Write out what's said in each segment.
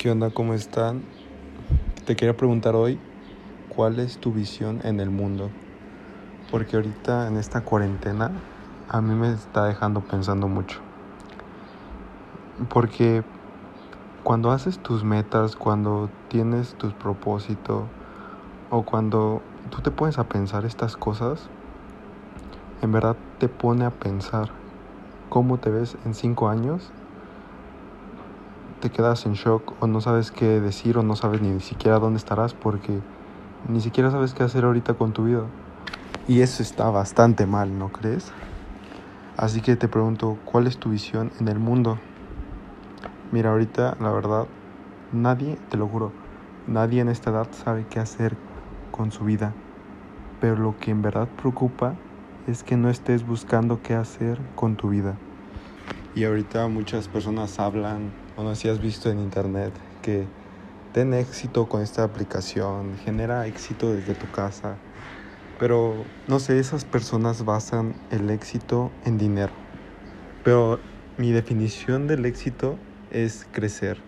¿Qué onda? ¿Cómo están? Te quería preguntar hoy, ¿cuál es tu visión en el mundo? Porque ahorita en esta cuarentena a mí me está dejando pensando mucho. Porque cuando haces tus metas, cuando tienes tus propósitos o cuando tú te pones a pensar estas cosas, en verdad te pone a pensar cómo te ves en cinco años te quedas en shock o no sabes qué decir o no sabes ni siquiera dónde estarás porque ni siquiera sabes qué hacer ahorita con tu vida. Y eso está bastante mal, ¿no crees? Así que te pregunto, ¿cuál es tu visión en el mundo? Mira, ahorita la verdad, nadie, te lo juro, nadie en esta edad sabe qué hacer con su vida. Pero lo que en verdad preocupa es que no estés buscando qué hacer con tu vida. Y ahorita muchas personas hablan, no si has visto en internet, que ten éxito con esta aplicación, genera éxito desde tu casa. Pero no sé, esas personas basan el éxito en dinero. Pero mi definición del éxito es crecer.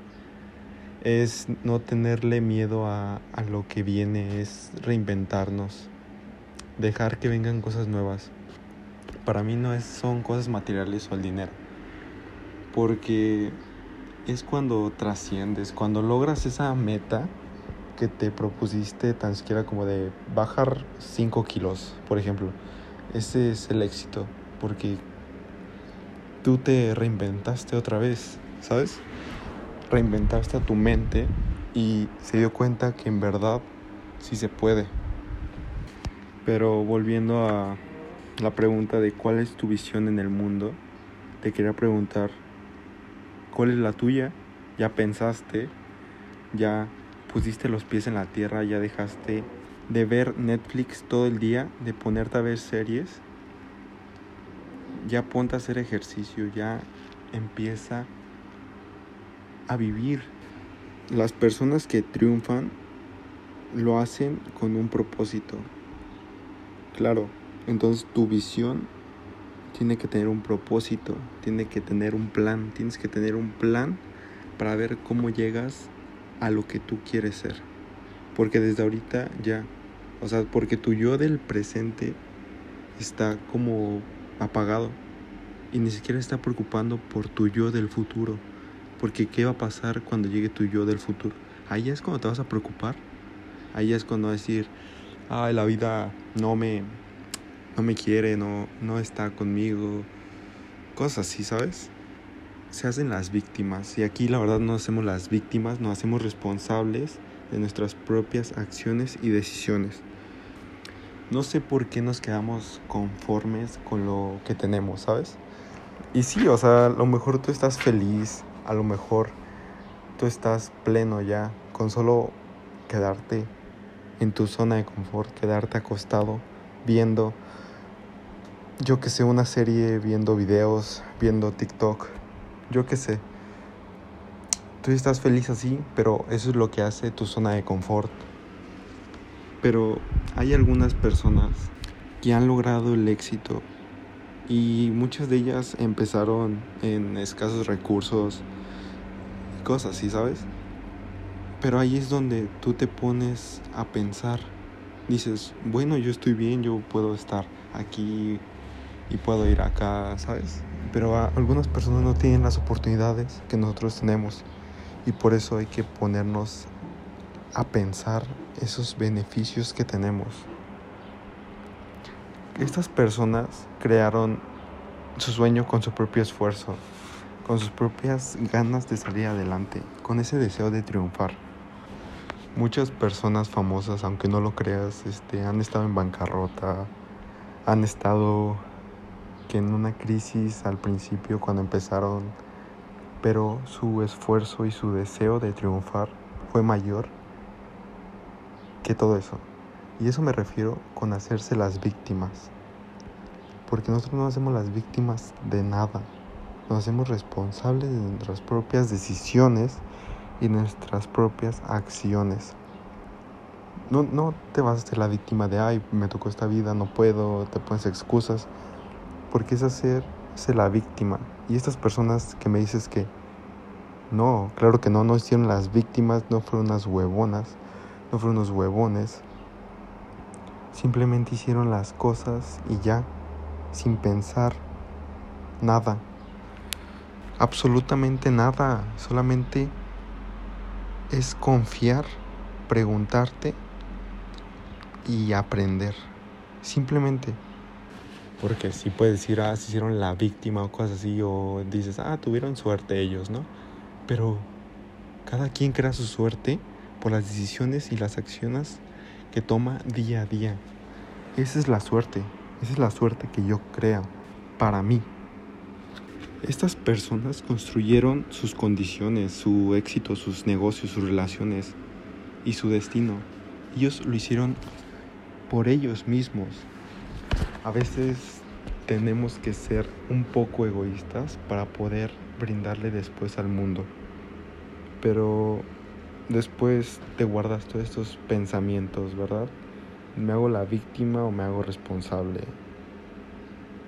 Es no tenerle miedo a, a lo que viene, es reinventarnos. Dejar que vengan cosas nuevas. Para mí no es, son cosas materiales o el dinero porque es cuando trasciendes, cuando logras esa meta que te propusiste tan siquiera como de bajar 5 kilos, por ejemplo. Ese es el éxito, porque tú te reinventaste otra vez, ¿sabes? Reinventaste a tu mente y se dio cuenta que en verdad sí se puede. Pero volviendo a la pregunta de cuál es tu visión en el mundo, te quería preguntar, ¿Cuál es la tuya? Ya pensaste, ya pusiste los pies en la tierra, ya dejaste de ver Netflix todo el día, de ponerte a ver series. Ya ponte a hacer ejercicio, ya empieza a vivir. Las personas que triunfan lo hacen con un propósito. Claro, entonces tu visión tiene que tener un propósito, tiene que tener un plan, tienes que tener un plan para ver cómo llegas a lo que tú quieres ser. Porque desde ahorita ya, o sea, porque tu yo del presente está como apagado y ni siquiera está preocupando por tu yo del futuro. Porque ¿qué va a pasar cuando llegue tu yo del futuro? Ahí es cuando te vas a preocupar. Ahí es cuando vas a decir, ay, la vida no me, no me quiere, no, no está conmigo, cosas así, ¿sabes? Se hacen las víctimas y aquí la verdad no hacemos las víctimas, nos hacemos responsables de nuestras propias acciones y decisiones. No sé por qué nos quedamos conformes con lo que tenemos, ¿sabes? Y sí, o sea, a lo mejor tú estás feliz, a lo mejor tú estás pleno ya, con solo quedarte en tu zona de confort, quedarte acostado viendo yo que sé, una serie, viendo videos, viendo TikTok, yo que sé. Tú estás feliz así, pero eso es lo que hace tu zona de confort. Pero hay algunas personas que han logrado el éxito y muchas de ellas empezaron en escasos recursos, cosas así, ¿sabes? Pero ahí es donde tú te pones a pensar. Dices, bueno, yo estoy bien, yo puedo estar aquí y puedo ir acá, ¿sabes? Pero algunas personas no tienen las oportunidades que nosotros tenemos y por eso hay que ponernos a pensar esos beneficios que tenemos. Estas personas crearon su sueño con su propio esfuerzo, con sus propias ganas de salir adelante, con ese deseo de triunfar. Muchas personas famosas, aunque no lo creas, este, han estado en bancarrota, han estado que en una crisis al principio cuando empezaron, pero su esfuerzo y su deseo de triunfar fue mayor que todo eso. Y eso me refiero con hacerse las víctimas. Porque nosotros no hacemos las víctimas de nada. Nos hacemos responsables de nuestras propias decisiones y nuestras propias acciones. No, no te vas a hacer la víctima de, ay, me tocó esta vida, no puedo, te pones excusas porque es hacerse la víctima. Y estas personas que me dices que No, claro que no, no hicieron las víctimas, no fueron unas huevonas, no fueron unos huevones. Simplemente hicieron las cosas y ya, sin pensar nada. Absolutamente nada, solamente es confiar, preguntarte y aprender. Simplemente. Porque si puedes decir, ah, se hicieron la víctima o cosas así, o dices, ah, tuvieron suerte ellos, ¿no? Pero cada quien crea su suerte por las decisiones y las acciones que toma día a día. Esa es la suerte, esa es la suerte que yo creo para mí. Estas personas construyeron sus condiciones, su éxito, sus negocios, sus relaciones y su destino. Ellos lo hicieron por ellos mismos, a veces tenemos que ser un poco egoístas para poder brindarle después al mundo. Pero después te guardas todos estos pensamientos, ¿verdad? ¿Me hago la víctima o me hago responsable?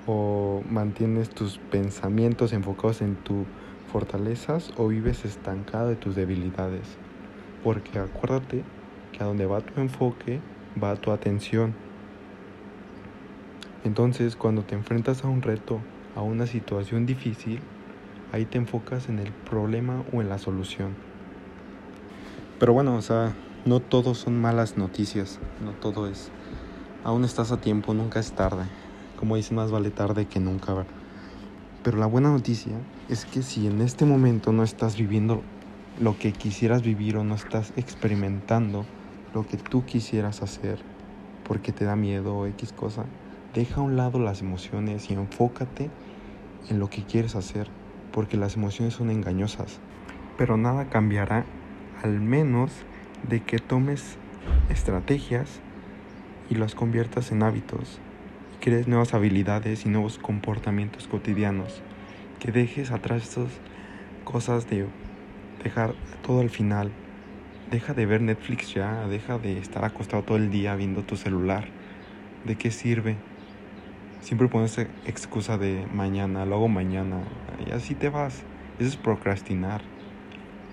¿O mantienes tus pensamientos enfocados en tus fortalezas o vives estancado de tus debilidades? Porque acuérdate que a donde va tu enfoque va tu atención. Entonces, cuando te enfrentas a un reto, a una situación difícil, ahí te enfocas en el problema o en la solución. Pero bueno, o sea, no todo son malas noticias, no todo es. Aún estás a tiempo, nunca es tarde. Como dicen, más vale tarde que nunca. Pero la buena noticia es que si en este momento no estás viviendo lo que quisieras vivir o no estás experimentando lo que tú quisieras hacer porque te da miedo o X cosa, Deja a un lado las emociones y enfócate en lo que quieres hacer, porque las emociones son engañosas. Pero nada cambiará al menos de que tomes estrategias y las conviertas en hábitos, y crees nuevas habilidades y nuevos comportamientos cotidianos, que dejes atrás estas cosas de dejar todo al final. Deja de ver Netflix ya, deja de estar acostado todo el día viendo tu celular. ¿De qué sirve? Siempre pones excusa de mañana, luego mañana, y así te vas. Eso es procrastinar.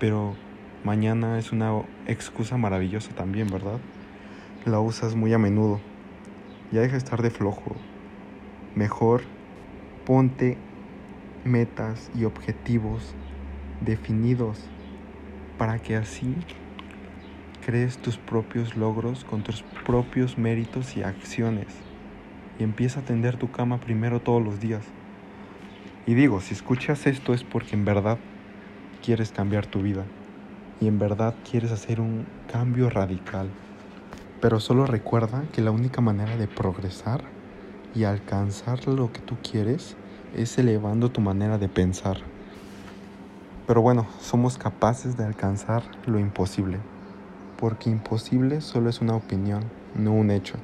Pero mañana es una excusa maravillosa también, ¿verdad? La usas muy a menudo. Ya deja de estar de flojo. Mejor ponte metas y objetivos definidos para que así crees tus propios logros con tus propios méritos y acciones empieza a tender tu cama primero todos los días. Y digo, si escuchas esto es porque en verdad quieres cambiar tu vida y en verdad quieres hacer un cambio radical. Pero solo recuerda que la única manera de progresar y alcanzar lo que tú quieres es elevando tu manera de pensar. Pero bueno, somos capaces de alcanzar lo imposible, porque imposible solo es una opinión, no un hecho.